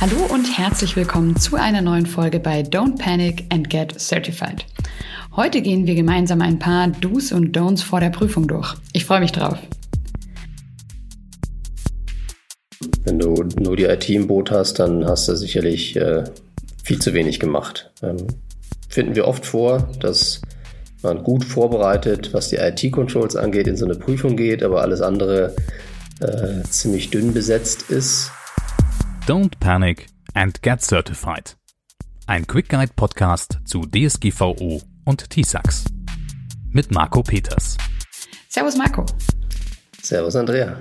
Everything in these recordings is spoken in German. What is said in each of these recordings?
Hallo und herzlich willkommen zu einer neuen Folge bei Don't Panic and Get Certified. Heute gehen wir gemeinsam ein paar Do's und Don'ts vor der Prüfung durch. Ich freue mich drauf. Wenn du nur die IT im Boot hast, dann hast du sicherlich äh, viel zu wenig gemacht. Ähm, finden wir oft vor, dass man gut vorbereitet, was die IT-Controls angeht, in so eine Prüfung geht, aber alles andere äh, ziemlich dünn besetzt ist. Don't panic and get certified. Ein Quick Guide Podcast zu DSGVO und TISAX. Mit Marco Peters. Servus Marco. Servus Andrea.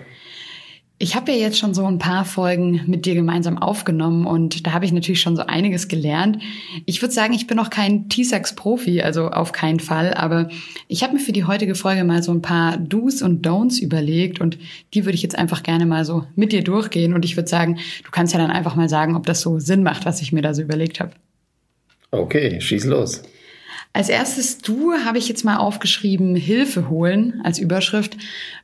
Ich habe ja jetzt schon so ein paar Folgen mit dir gemeinsam aufgenommen und da habe ich natürlich schon so einiges gelernt. Ich würde sagen, ich bin noch kein T-Sax-Profi, also auf keinen Fall, aber ich habe mir für die heutige Folge mal so ein paar Do's und Don'ts überlegt und die würde ich jetzt einfach gerne mal so mit dir durchgehen und ich würde sagen, du kannst ja dann einfach mal sagen, ob das so Sinn macht, was ich mir da so überlegt habe. Okay, schieß los. Als erstes Du habe ich jetzt mal aufgeschrieben, Hilfe holen als Überschrift,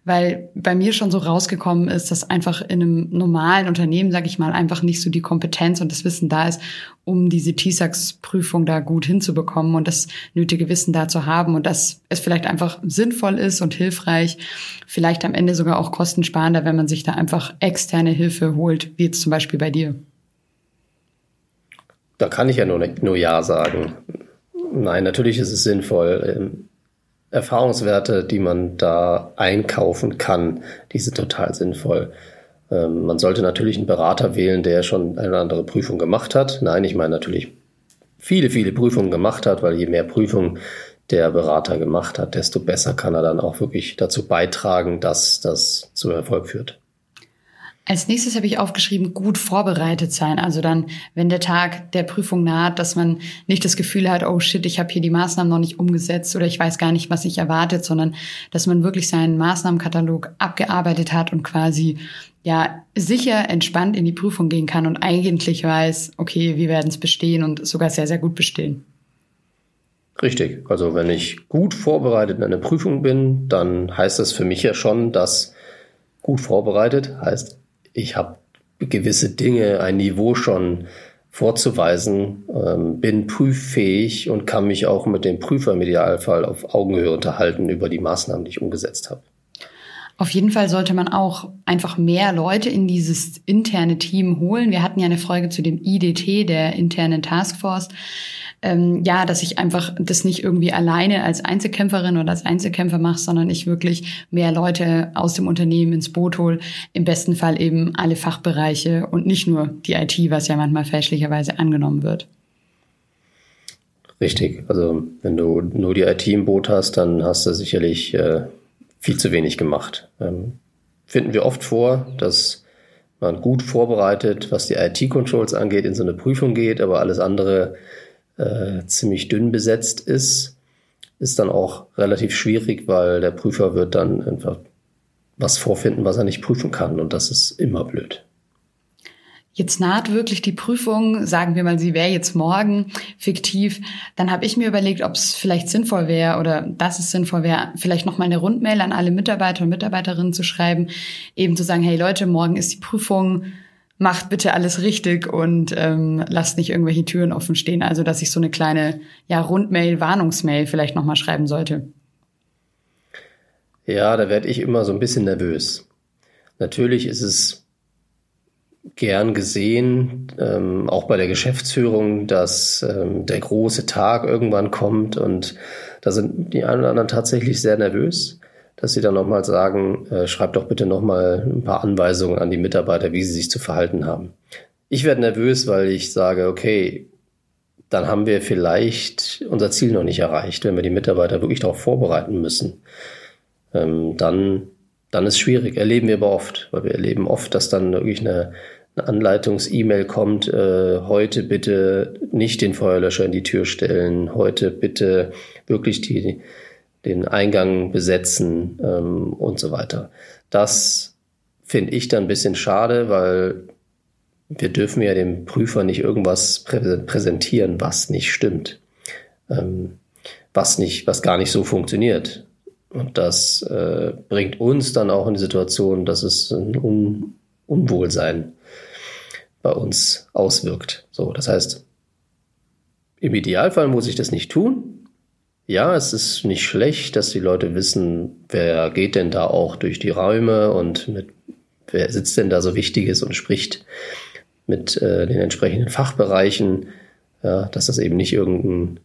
weil bei mir schon so rausgekommen ist, dass einfach in einem normalen Unternehmen, sage ich mal, einfach nicht so die Kompetenz und das Wissen da ist, um diese TISAX-Prüfung da gut hinzubekommen und das nötige Wissen da zu haben und dass es vielleicht einfach sinnvoll ist und hilfreich, vielleicht am Ende sogar auch kostensparender, wenn man sich da einfach externe Hilfe holt, wie jetzt zum Beispiel bei dir. Da kann ich ja nur, nur Ja sagen. Nein, natürlich ist es sinnvoll. Ähm, Erfahrungswerte, die man da einkaufen kann, die sind total sinnvoll. Ähm, man sollte natürlich einen Berater wählen, der schon eine andere Prüfung gemacht hat. Nein, ich meine natürlich viele, viele Prüfungen gemacht hat, weil je mehr Prüfungen der Berater gemacht hat, desto besser kann er dann auch wirklich dazu beitragen, dass das zu Erfolg führt. Als nächstes habe ich aufgeschrieben, gut vorbereitet sein. Also dann, wenn der Tag der Prüfung naht, dass man nicht das Gefühl hat, oh shit, ich habe hier die Maßnahmen noch nicht umgesetzt oder ich weiß gar nicht, was ich erwartet, sondern dass man wirklich seinen Maßnahmenkatalog abgearbeitet hat und quasi ja sicher entspannt in die Prüfung gehen kann und eigentlich weiß, okay, wir werden es bestehen und sogar sehr, sehr gut bestehen. Richtig. Also wenn ich gut vorbereitet in einer Prüfung bin, dann heißt das für mich ja schon, dass gut vorbereitet heißt ich habe gewisse Dinge, ein Niveau schon vorzuweisen, ähm, bin prüffähig und kann mich auch mit dem Prüfer im Idealfall auf Augenhöhe unterhalten über die Maßnahmen, die ich umgesetzt habe. Auf jeden Fall sollte man auch einfach mehr Leute in dieses interne Team holen. Wir hatten ja eine Folge zu dem IDT, der internen Taskforce ähm, ja, dass ich einfach das nicht irgendwie alleine als Einzelkämpferin oder als Einzelkämpfer mache, sondern ich wirklich mehr Leute aus dem Unternehmen ins Boot hole. Im besten Fall eben alle Fachbereiche und nicht nur die IT, was ja manchmal fälschlicherweise angenommen wird. Richtig. Also wenn du nur die IT im Boot hast, dann hast du sicherlich äh, viel zu wenig gemacht. Ähm, finden wir oft vor, dass man gut vorbereitet, was die IT-Controls angeht, in so eine Prüfung geht, aber alles andere äh, ziemlich dünn besetzt ist, ist dann auch relativ schwierig, weil der Prüfer wird dann einfach was vorfinden, was er nicht prüfen kann. Und das ist immer blöd. Jetzt naht wirklich die Prüfung, sagen wir mal, sie wäre jetzt morgen fiktiv, dann habe ich mir überlegt, ob es vielleicht sinnvoll wäre oder dass es sinnvoll wäre, vielleicht noch mal eine Rundmail an alle Mitarbeiter und Mitarbeiterinnen zu schreiben, eben zu sagen, hey Leute, morgen ist die Prüfung, macht bitte alles richtig und ähm, lasst nicht irgendwelche Türen offen stehen. Also dass ich so eine kleine ja, Rundmail, Warnungsmail vielleicht nochmal schreiben sollte. Ja, da werde ich immer so ein bisschen nervös. Natürlich ist es gern gesehen, ähm, auch bei der Geschäftsführung, dass ähm, der große Tag irgendwann kommt und da sind die einen oder anderen tatsächlich sehr nervös dass sie dann nochmal sagen, äh, schreibt doch bitte nochmal ein paar Anweisungen an die Mitarbeiter, wie sie sich zu verhalten haben. Ich werde nervös, weil ich sage, okay, dann haben wir vielleicht unser Ziel noch nicht erreicht, wenn wir die Mitarbeiter wirklich darauf vorbereiten müssen. Ähm, dann, dann ist schwierig. Erleben wir aber oft, weil wir erleben oft, dass dann wirklich eine, eine Anleitungs-E-Mail kommt, äh, heute bitte nicht den Feuerlöscher in die Tür stellen, heute bitte wirklich die, den Eingang besetzen ähm, und so weiter. Das finde ich dann ein bisschen schade, weil wir dürfen ja dem Prüfer nicht irgendwas prä präsentieren, was nicht stimmt, ähm, was nicht, was gar nicht so funktioniert. Und das äh, bringt uns dann auch in die Situation, dass es ein Un Unwohlsein bei uns auswirkt. So, das heißt, im Idealfall muss ich das nicht tun. Ja, es ist nicht schlecht, dass die Leute wissen, wer geht denn da auch durch die Räume und mit wer sitzt denn da so Wichtiges und spricht mit äh, den entsprechenden Fachbereichen, ja, dass das eben nicht irgendein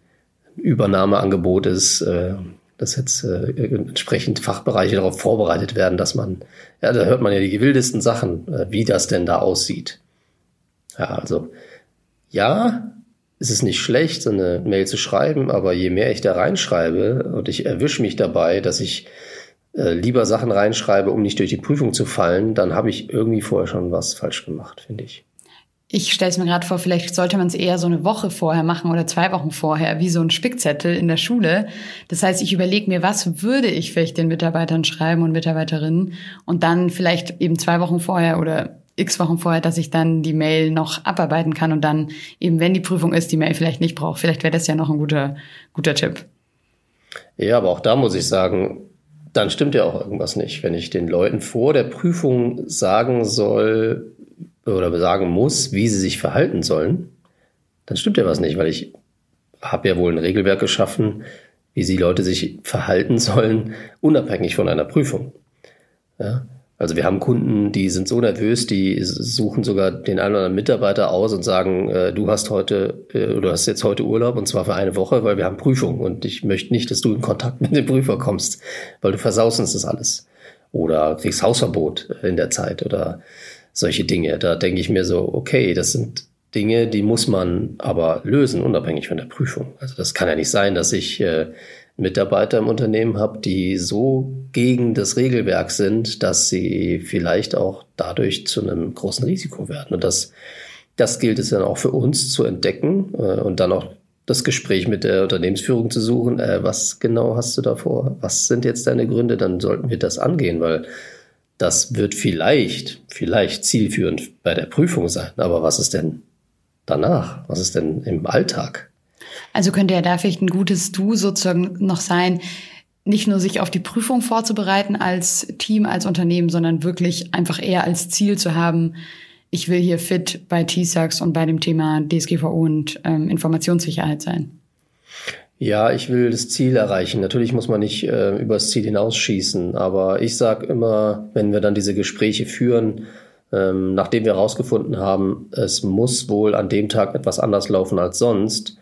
Übernahmeangebot ist, äh, dass jetzt äh, entsprechend Fachbereiche darauf vorbereitet werden, dass man, ja, da hört man ja die wildesten Sachen, äh, wie das denn da aussieht. Ja, also ja, es ist nicht schlecht, so eine Mail zu schreiben, aber je mehr ich da reinschreibe und ich erwische mich dabei, dass ich äh, lieber Sachen reinschreibe, um nicht durch die Prüfung zu fallen, dann habe ich irgendwie vorher schon was falsch gemacht, finde ich. Ich stelle es mir gerade vor, vielleicht sollte man es eher so eine Woche vorher machen oder zwei Wochen vorher, wie so ein Spickzettel in der Schule. Das heißt, ich überlege mir, was würde ich vielleicht den Mitarbeitern schreiben und Mitarbeiterinnen und dann vielleicht eben zwei Wochen vorher oder x Wochen vorher, dass ich dann die Mail noch abarbeiten kann und dann eben, wenn die Prüfung ist, die Mail vielleicht nicht brauche. Vielleicht wäre das ja noch ein guter, guter Tipp. Ja, aber auch da muss ich sagen, dann stimmt ja auch irgendwas nicht. Wenn ich den Leuten vor der Prüfung sagen soll oder sagen muss, wie sie sich verhalten sollen, dann stimmt ja was nicht, weil ich habe ja wohl ein Regelwerk geschaffen, wie sie Leute sich verhalten sollen, unabhängig von einer Prüfung. Ja? Also wir haben Kunden, die sind so nervös, die suchen sogar den einen oder anderen Mitarbeiter aus und sagen, äh, du hast heute, äh, du hast jetzt heute Urlaub und zwar für eine Woche, weil wir haben Prüfung und ich möchte nicht, dass du in Kontakt mit dem Prüfer kommst, weil du versaust uns das alles. Oder kriegst Hausverbot in der Zeit oder solche Dinge. Da denke ich mir so, okay, das sind Dinge, die muss man aber lösen, unabhängig von der Prüfung. Also das kann ja nicht sein, dass ich äh, Mitarbeiter im Unternehmen habe, die so gegen das Regelwerk sind, dass sie vielleicht auch dadurch zu einem großen Risiko werden. Und das, das gilt es dann auch für uns zu entdecken äh, und dann auch das Gespräch mit der Unternehmensführung zu suchen. Äh, was genau hast du da vor? Was sind jetzt deine Gründe? Dann sollten wir das angehen, weil das wird vielleicht, vielleicht zielführend bei der Prüfung sein. Aber was ist denn danach? Was ist denn im Alltag? Also könnte ja da vielleicht ein gutes Du sozusagen noch sein, nicht nur sich auf die Prüfung vorzubereiten als Team, als Unternehmen, sondern wirklich einfach eher als Ziel zu haben, ich will hier fit bei TSAX und bei dem Thema DSGVO und ähm, Informationssicherheit sein. Ja, ich will das Ziel erreichen. Natürlich muss man nicht äh, übers Ziel hinausschießen, aber ich sage immer, wenn wir dann diese Gespräche führen, ähm, nachdem wir herausgefunden haben, es muss wohl an dem Tag etwas anders laufen als sonst,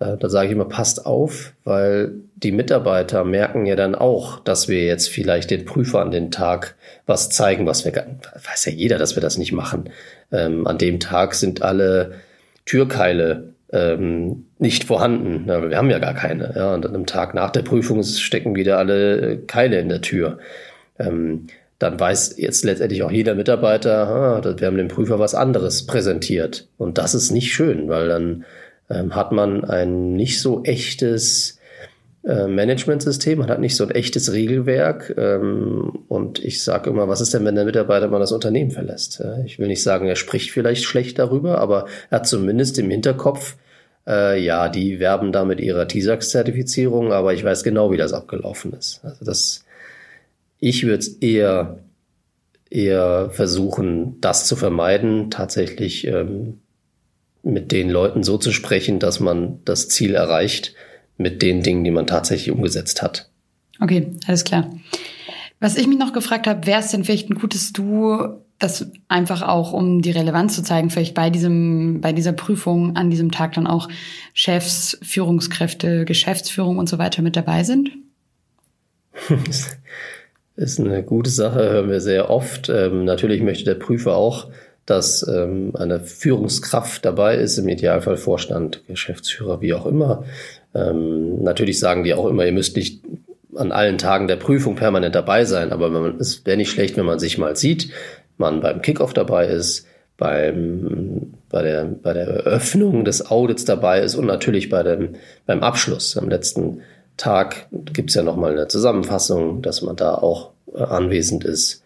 da sage ich immer, passt auf, weil die Mitarbeiter merken ja dann auch, dass wir jetzt vielleicht den Prüfer an den Tag was zeigen, was wir, weiß ja jeder, dass wir das nicht machen. Ähm, an dem Tag sind alle Türkeile ähm, nicht vorhanden. Ja, wir haben ja gar keine. Ja, und am Tag nach der Prüfung stecken wieder alle Keile in der Tür. Ähm, dann weiß jetzt letztendlich auch jeder Mitarbeiter, ah, wir haben dem Prüfer was anderes präsentiert. Und das ist nicht schön, weil dann ähm, hat man ein nicht so echtes äh, Managementsystem, man hat nicht so ein echtes Regelwerk. Ähm, und ich sage immer, was ist denn, wenn der Mitarbeiter mal das Unternehmen verlässt? Ja, ich will nicht sagen, er spricht vielleicht schlecht darüber, aber er hat zumindest im Hinterkopf, äh, ja, die werben da mit ihrer TISAX-Zertifizierung, aber ich weiß genau, wie das abgelaufen ist. Also das, ich würde es eher, eher versuchen, das zu vermeiden, tatsächlich ähm, mit den Leuten so zu sprechen, dass man das Ziel erreicht mit den Dingen, die man tatsächlich umgesetzt hat. Okay, alles klar. Was ich mich noch gefragt habe, wäre es denn vielleicht ein gutes Du, das einfach auch, um die Relevanz zu zeigen, vielleicht bei diesem, bei dieser Prüfung an diesem Tag dann auch Chefs, Führungskräfte, Geschäftsführung und so weiter mit dabei sind? Ist eine gute Sache, hören wir sehr oft. Ähm, natürlich möchte der Prüfer auch dass ähm, eine Führungskraft dabei ist, im Idealfall Vorstand, Geschäftsführer, wie auch immer. Ähm, natürlich sagen die auch immer, ihr müsst nicht an allen Tagen der Prüfung permanent dabei sein, aber man, es wäre nicht schlecht, wenn man sich mal sieht, man beim Kickoff dabei ist, beim, bei, der, bei der Eröffnung des Audits dabei ist und natürlich bei dem, beim Abschluss. Am letzten Tag gibt es ja nochmal eine Zusammenfassung, dass man da auch äh, anwesend ist.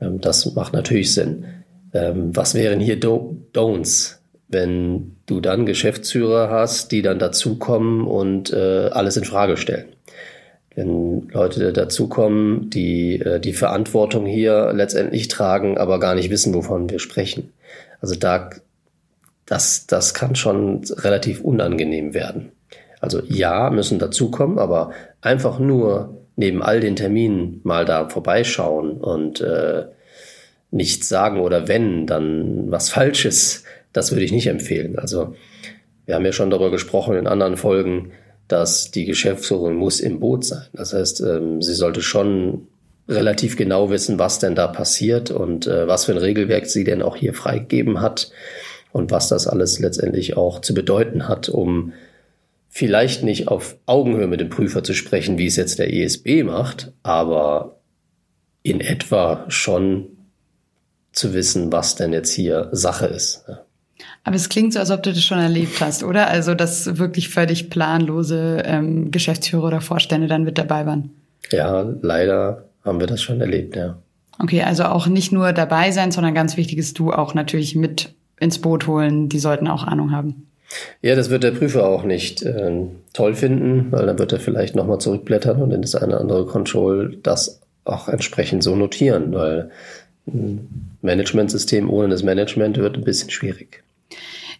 Ähm, das macht natürlich Sinn. Ähm, was wären hier Do Don'ts, wenn du dann Geschäftsführer hast, die dann dazukommen und äh, alles in Frage stellen? Wenn Leute dazukommen, die äh, die Verantwortung hier letztendlich tragen, aber gar nicht wissen, wovon wir sprechen. Also da, das, das kann schon relativ unangenehm werden. Also ja, müssen dazukommen, aber einfach nur neben all den Terminen mal da vorbeischauen und äh, nichts sagen oder wenn, dann was Falsches, das würde ich nicht empfehlen. Also wir haben ja schon darüber gesprochen in anderen Folgen, dass die Geschäftsführung muss im Boot sein. Das heißt, ähm, sie sollte schon relativ genau wissen, was denn da passiert und äh, was für ein Regelwerk sie denn auch hier freigegeben hat und was das alles letztendlich auch zu bedeuten hat, um vielleicht nicht auf Augenhöhe mit dem Prüfer zu sprechen, wie es jetzt der ESB macht, aber in etwa schon zu wissen, was denn jetzt hier Sache ist. Aber es klingt so, als ob du das schon erlebt hast, oder? Also, dass wirklich völlig planlose ähm, Geschäftsführer oder Vorstände dann mit dabei waren. Ja, leider haben wir das schon erlebt, ja. Okay, also auch nicht nur dabei sein, sondern ganz wichtig ist, du auch natürlich mit ins Boot holen. Die sollten auch Ahnung haben. Ja, das wird der Prüfer auch nicht äh, toll finden, weil dann wird er vielleicht nochmal zurückblättern und in das eine oder andere Control das auch entsprechend so notieren, weil ein Managementsystem ohne das Management wird ein bisschen schwierig.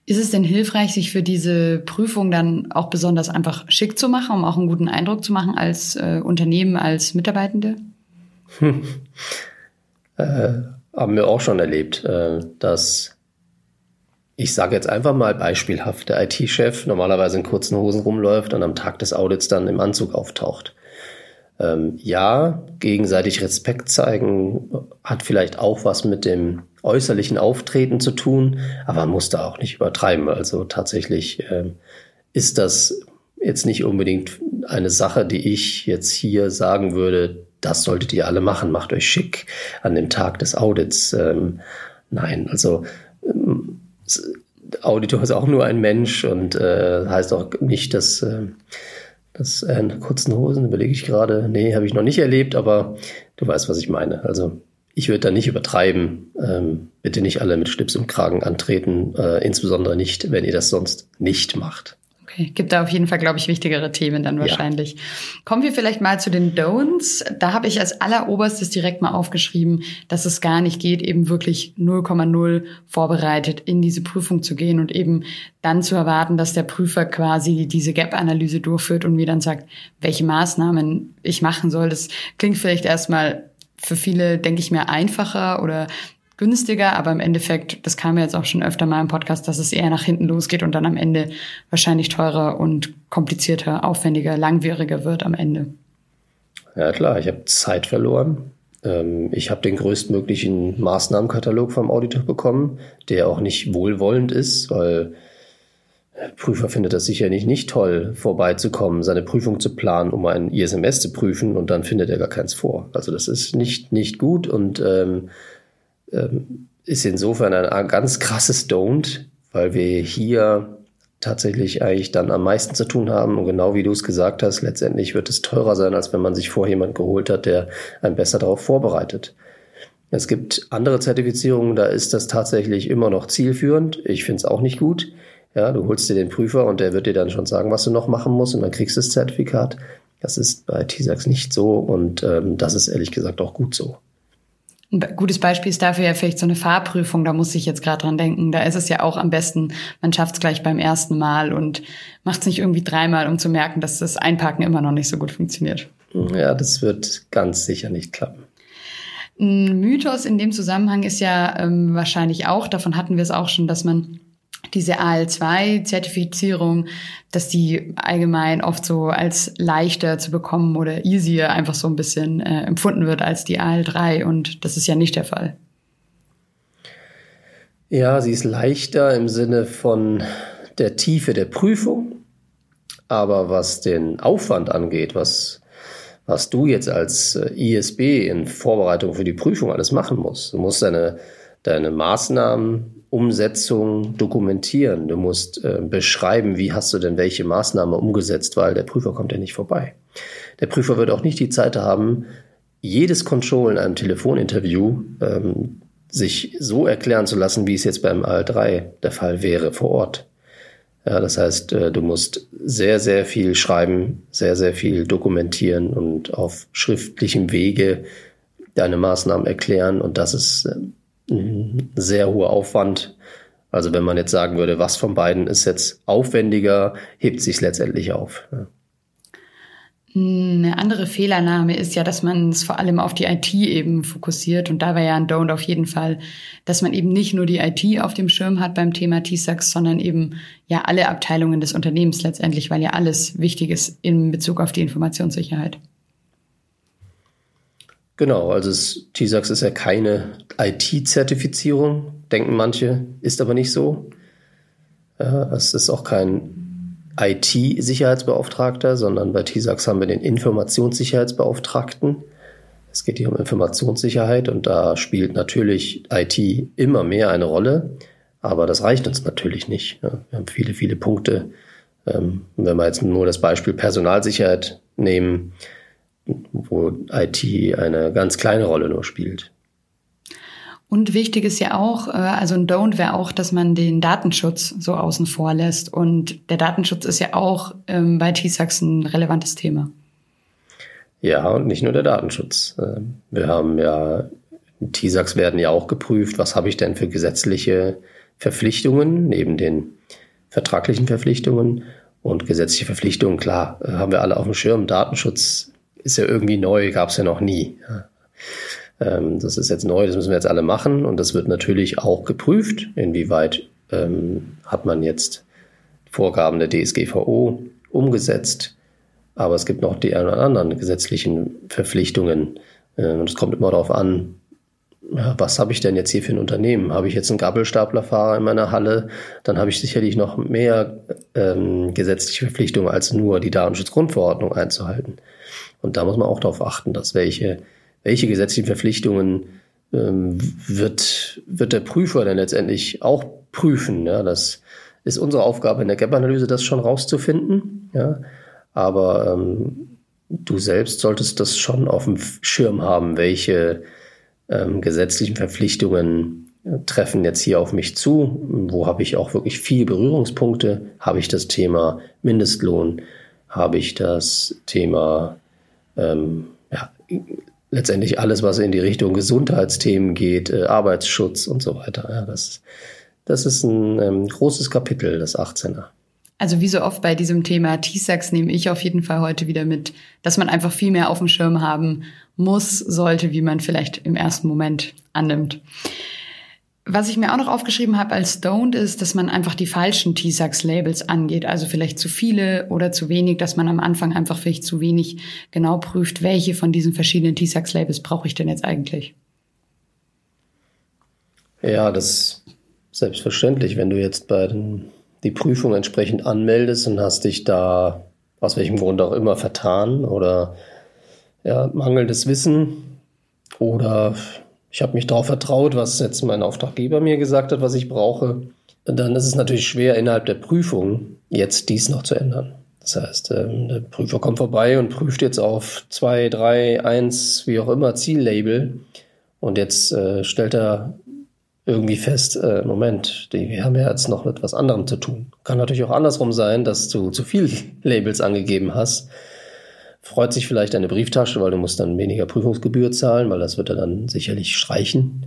Ist es denn hilfreich, sich für diese Prüfung dann auch besonders einfach schick zu machen, um auch einen guten Eindruck zu machen als äh, Unternehmen, als Mitarbeitende? Hm. Äh, haben wir auch schon erlebt, äh, dass ich sage jetzt einfach mal beispielhaft, der IT-Chef normalerweise in kurzen Hosen rumläuft und am Tag des Audits dann im Anzug auftaucht. Ähm, ja, gegenseitig Respekt zeigen hat vielleicht auch was mit dem äußerlichen Auftreten zu tun, aber man muss da auch nicht übertreiben. Also tatsächlich ähm, ist das jetzt nicht unbedingt eine Sache, die ich jetzt hier sagen würde, das solltet ihr alle machen, macht euch schick an dem Tag des Audits. Ähm, nein, also ähm, Auditor ist auch nur ein Mensch und äh, heißt auch nicht, dass äh, das äh, in kurzen Hosen überlege ich gerade. Nee, habe ich noch nicht erlebt, aber du weißt, was ich meine. Also ich würde da nicht übertreiben. Ähm, bitte nicht alle mit Schlips im Kragen antreten, äh, insbesondere nicht, wenn ihr das sonst nicht macht. Okay, gibt da auf jeden Fall, glaube ich, wichtigere Themen dann wahrscheinlich. Ja. Kommen wir vielleicht mal zu den Don'ts. Da habe ich als alleroberstes direkt mal aufgeschrieben, dass es gar nicht geht, eben wirklich 0,0 vorbereitet in diese Prüfung zu gehen und eben dann zu erwarten, dass der Prüfer quasi diese Gap-Analyse durchführt und mir dann sagt, welche Maßnahmen ich machen soll. Das klingt vielleicht erstmal für viele, denke ich mir, einfacher oder günstiger, aber im Endeffekt, das kam ja jetzt auch schon öfter mal im Podcast, dass es eher nach hinten losgeht und dann am Ende wahrscheinlich teurer und komplizierter, aufwendiger, langwieriger wird am Ende. Ja klar, ich habe Zeit verloren. Ähm, ich habe den größtmöglichen Maßnahmenkatalog vom Auditor bekommen, der auch nicht wohlwollend ist, weil der Prüfer findet das sicherlich nicht toll, vorbeizukommen, seine Prüfung zu planen, um ein ISMS zu prüfen und dann findet er gar keins vor. Also das ist nicht, nicht gut und ähm, ähm, ist insofern ein ganz krasses Don't, weil wir hier tatsächlich eigentlich dann am meisten zu tun haben. Und genau wie du es gesagt hast, letztendlich wird es teurer sein, als wenn man sich vor jemand geholt hat, der einen besser darauf vorbereitet. Es gibt andere Zertifizierungen, da ist das tatsächlich immer noch zielführend. Ich finde es auch nicht gut. Ja, du holst dir den Prüfer und der wird dir dann schon sagen, was du noch machen musst und dann kriegst du das Zertifikat. Das ist bei TISAX nicht so und ähm, das ist ehrlich gesagt auch gut so. Ein gutes Beispiel ist dafür ja vielleicht so eine Fahrprüfung, da muss ich jetzt gerade dran denken. Da ist es ja auch am besten, man schafft es gleich beim ersten Mal und macht es nicht irgendwie dreimal, um zu merken, dass das Einparken immer noch nicht so gut funktioniert. Ja, das wird ganz sicher nicht klappen. Ein Mythos in dem Zusammenhang ist ja ähm, wahrscheinlich auch, davon hatten wir es auch schon, dass man diese AL2-Zertifizierung, dass die allgemein oft so als leichter zu bekommen oder easier einfach so ein bisschen äh, empfunden wird als die AL3 und das ist ja nicht der Fall. Ja, sie ist leichter im Sinne von der Tiefe der Prüfung, aber was den Aufwand angeht, was was du jetzt als äh, ISB in Vorbereitung für die Prüfung alles machen musst. Du musst deine, deine Maßnahmen Umsetzung dokumentieren. Du musst äh, beschreiben, wie hast du denn welche Maßnahme umgesetzt, weil der Prüfer kommt ja nicht vorbei. Der Prüfer wird auch nicht die Zeit haben, jedes Control in einem Telefoninterview ähm, sich so erklären zu lassen, wie es jetzt beim AL3 der Fall wäre vor Ort. Ja, das heißt, äh, du musst sehr, sehr viel schreiben, sehr, sehr viel dokumentieren und auf schriftlichem Wege deine Maßnahmen erklären. Und das ist äh, sehr hoher Aufwand. Also wenn man jetzt sagen würde, was von beiden ist jetzt aufwendiger, hebt sich letztendlich auf. Eine andere Fehlernahme ist ja, dass man es vor allem auf die IT eben fokussiert. Und da wäre ja ein Don't auf jeden Fall, dass man eben nicht nur die IT auf dem Schirm hat beim Thema T-Sax, sondern eben ja alle Abteilungen des Unternehmens letztendlich, weil ja alles wichtig ist in Bezug auf die Informationssicherheit. Genau, also T-Sax ist ja keine IT-Zertifizierung, denken manche, ist aber nicht so. Es ist auch kein IT-Sicherheitsbeauftragter, sondern bei TISAX haben wir den Informationssicherheitsbeauftragten. Es geht hier um Informationssicherheit und da spielt natürlich IT immer mehr eine Rolle, aber das reicht uns natürlich nicht. Wir haben viele, viele Punkte. Ähm, wenn wir jetzt nur das Beispiel Personalsicherheit nehmen, wo IT eine ganz kleine Rolle nur spielt. Und wichtig ist ja auch, äh, also ein Don't wäre auch, dass man den Datenschutz so außen vor lässt. Und der Datenschutz ist ja auch ähm, bei TISAX ein relevantes Thema. Ja, und nicht nur der Datenschutz. Ähm, wir haben ja, TISAX werden ja auch geprüft, was habe ich denn für gesetzliche Verpflichtungen neben den vertraglichen Verpflichtungen. Und gesetzliche Verpflichtungen, klar, äh, haben wir alle auf dem Schirm. Datenschutz ist ja irgendwie neu, gab es ja noch nie. Ähm, das ist jetzt neu, das müssen wir jetzt alle machen und das wird natürlich auch geprüft, inwieweit ähm, hat man jetzt Vorgaben der DSGVO umgesetzt. Aber es gibt noch die anderen gesetzlichen Verpflichtungen. Äh, und es kommt immer darauf an, was habe ich denn jetzt hier für ein Unternehmen? Habe ich jetzt einen Gabelstaplerfahrer in meiner Halle? Dann habe ich sicherlich noch mehr ähm, gesetzliche Verpflichtungen als nur die Datenschutzgrundverordnung einzuhalten. Und da muss man auch darauf achten, dass welche welche gesetzlichen Verpflichtungen ähm, wird, wird der Prüfer denn letztendlich auch prüfen. Ja, das ist unsere Aufgabe in der Gap-Analyse, das schon rauszufinden. Ja, aber ähm, du selbst solltest das schon auf dem Schirm haben, welche ähm, gesetzlichen Verpflichtungen äh, treffen jetzt hier auf mich zu. Wo habe ich auch wirklich viele Berührungspunkte? Habe ich das Thema Mindestlohn? Habe ich das Thema ähm, ja, letztendlich alles, was in die Richtung Gesundheitsthemen geht, äh, Arbeitsschutz und so weiter. Ja, das, das ist ein ähm, großes Kapitel, das 18er. Also wie so oft bei diesem Thema T-Sex nehme ich auf jeden Fall heute wieder mit, dass man einfach viel mehr auf dem Schirm haben muss, sollte, wie man vielleicht im ersten Moment annimmt. Was ich mir auch noch aufgeschrieben habe als Don't ist, dass man einfach die falschen T-Sax-Labels angeht. Also vielleicht zu viele oder zu wenig, dass man am Anfang einfach vielleicht zu wenig genau prüft, welche von diesen verschiedenen T-Sax-Labels brauche ich denn jetzt eigentlich. Ja, das ist selbstverständlich. Wenn du jetzt bei den, die Prüfung entsprechend anmeldest und hast dich da aus welchem Grund auch immer vertan oder ja, mangelndes Wissen oder ich habe mich darauf vertraut, was jetzt mein Auftraggeber mir gesagt hat, was ich brauche. Dann ist es natürlich schwer, innerhalb der Prüfung jetzt dies noch zu ändern. Das heißt, ähm, der Prüfer kommt vorbei und prüft jetzt auf zwei, drei, eins, wie auch immer, Ziellabel. Und jetzt äh, stellt er irgendwie fest, äh, Moment, die, wir haben ja jetzt noch mit was anderem zu tun. Kann natürlich auch andersrum sein, dass du zu viel Labels angegeben hast freut sich vielleicht deine Brieftasche, weil du musst dann weniger Prüfungsgebühr zahlen, weil das wird er dann sicherlich streichen.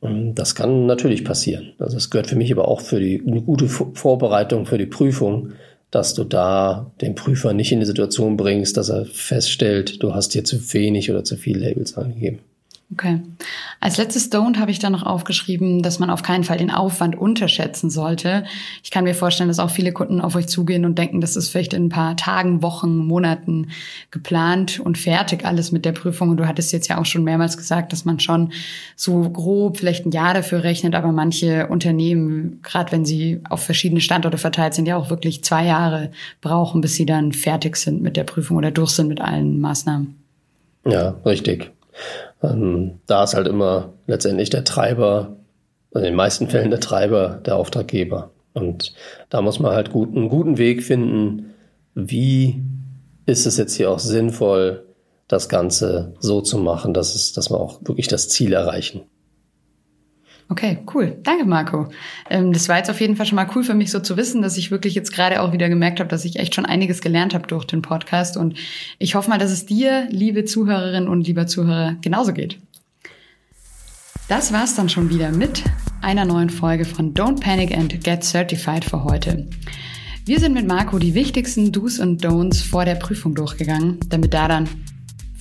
Das kann natürlich passieren. Also es gehört für mich aber auch für die eine gute Vorbereitung für die Prüfung, dass du da den Prüfer nicht in die Situation bringst, dass er feststellt, du hast hier zu wenig oder zu viel Labels angegeben. Okay. Als letztes Don't habe ich dann noch aufgeschrieben, dass man auf keinen Fall den Aufwand unterschätzen sollte. Ich kann mir vorstellen, dass auch viele Kunden auf euch zugehen und denken, das ist vielleicht in ein paar Tagen, Wochen, Monaten geplant und fertig alles mit der Prüfung. Und du hattest jetzt ja auch schon mehrmals gesagt, dass man schon so grob vielleicht ein Jahr dafür rechnet, aber manche Unternehmen, gerade wenn sie auf verschiedene Standorte verteilt sind, ja auch wirklich zwei Jahre brauchen, bis sie dann fertig sind mit der Prüfung oder durch sind mit allen Maßnahmen. Ja, richtig. Ähm, da ist halt immer letztendlich der Treiber, also in den meisten Fällen der Treiber, der Auftraggeber. Und da muss man halt gut, einen guten Weg finden, wie ist es jetzt hier auch sinnvoll, das Ganze so zu machen, dass, es, dass wir auch wirklich das Ziel erreichen. Okay, cool. Danke, Marco. Ähm, das war jetzt auf jeden Fall schon mal cool für mich so zu wissen, dass ich wirklich jetzt gerade auch wieder gemerkt habe, dass ich echt schon einiges gelernt habe durch den Podcast. Und ich hoffe mal, dass es dir, liebe Zuhörerinnen und lieber Zuhörer, genauso geht. Das war's dann schon wieder mit einer neuen Folge von Don't Panic and Get Certified für heute. Wir sind mit Marco die wichtigsten Do's und Don'ts vor der Prüfung durchgegangen, damit da dann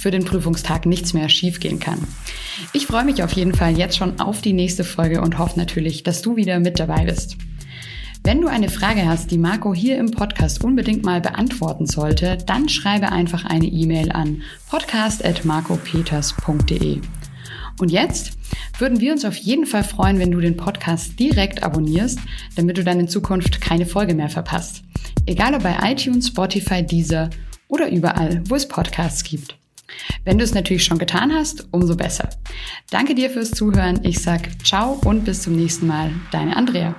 für den Prüfungstag nichts mehr schiefgehen kann. Ich freue mich auf jeden Fall jetzt schon auf die nächste Folge und hoffe natürlich, dass du wieder mit dabei bist. Wenn du eine Frage hast, die Marco hier im Podcast unbedingt mal beantworten sollte, dann schreibe einfach eine E-Mail an podcast.marcopeters.de. Und jetzt würden wir uns auf jeden Fall freuen, wenn du den Podcast direkt abonnierst, damit du dann in Zukunft keine Folge mehr verpasst. Egal ob bei iTunes, Spotify, Deezer oder überall, wo es Podcasts gibt. Wenn du es natürlich schon getan hast, umso besser. Danke dir fürs Zuhören. Ich sag ciao und bis zum nächsten Mal. Deine Andrea.